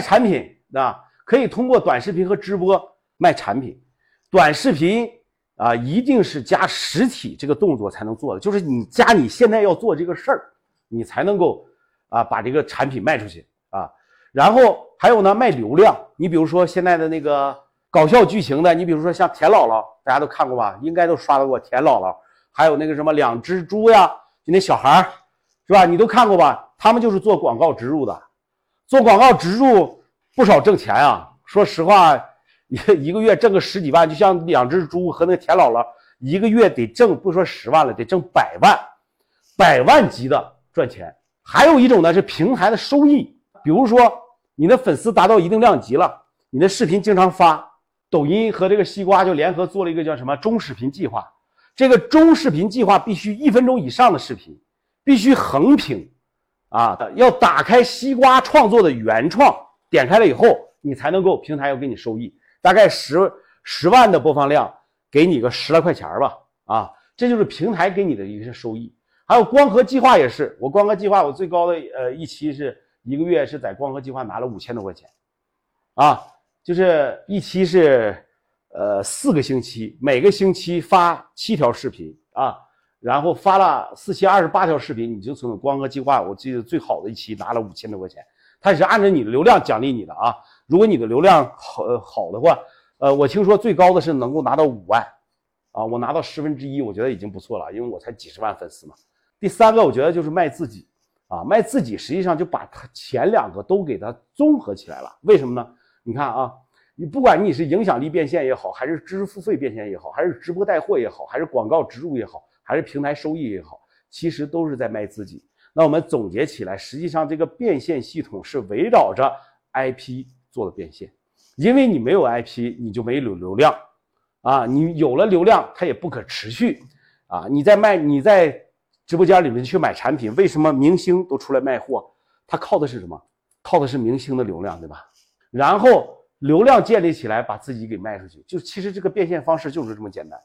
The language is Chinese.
产品啊，可以通过短视频和直播卖产品。短视频啊，一定是加实体这个动作才能做的，就是你加你现在要做这个事儿，你才能够啊把这个产品卖出去啊。然后还有呢，卖流量。你比如说现在的那个搞笑剧情的，你比如说像田姥姥，大家都看过吧？应该都刷到过田姥姥。还有那个什么两只猪呀，就那小孩儿，是吧？你都看过吧？他们就是做广告植入的，做广告植入不少挣钱啊。说实话，一一个月挣个十几万，就像两只猪和那个田姥姥，一个月得挣不说十万了，得挣百万，百万级的赚钱。还有一种呢是平台的收益。比如说，你的粉丝达到一定量级了，你的视频经常发，抖音和这个西瓜就联合做了一个叫什么中视频计划。这个中视频计划必须一分钟以上的视频，必须横屏，啊，要打开西瓜创作的原创，点开了以后，你才能够平台要给你收益，大概十十万的播放量，给你个十来块钱吧，啊，这就是平台给你的一个收益。还有光合计划也是，我光合计划我最高的呃一期是。一个月是在光合计划拿了五千多块钱，啊，就是一期是呃四个星期，每个星期发七条视频啊，然后发了四期二十八条视频，你就从光哥计划，我记得最好的一期拿了五千多块钱，他也是按照你的流量奖励你的啊，如果你的流量好好的话，呃，我听说最高的是能够拿到五万，啊，我拿到十分之一，我觉得已经不错了，因为我才几十万粉丝嘛。第三个，我觉得就是卖自己。啊，卖自己实际上就把它前两个都给它综合起来了。为什么呢？你看啊，你不管你是影响力变现也好，还是知识付费变现也好，还是直播带货也好，还是广告植入也好，还是平台收益也好，其实都是在卖自己。那我们总结起来，实际上这个变现系统是围绕着 IP 做的变现，因为你没有 IP，你就没有流量啊，你有了流量，它也不可持续啊。你在卖，你在。直播间里面去买产品，为什么明星都出来卖货？他靠的是什么？靠的是明星的流量，对吧？然后流量建立起来，把自己给卖出去，就其实这个变现方式就是这么简单。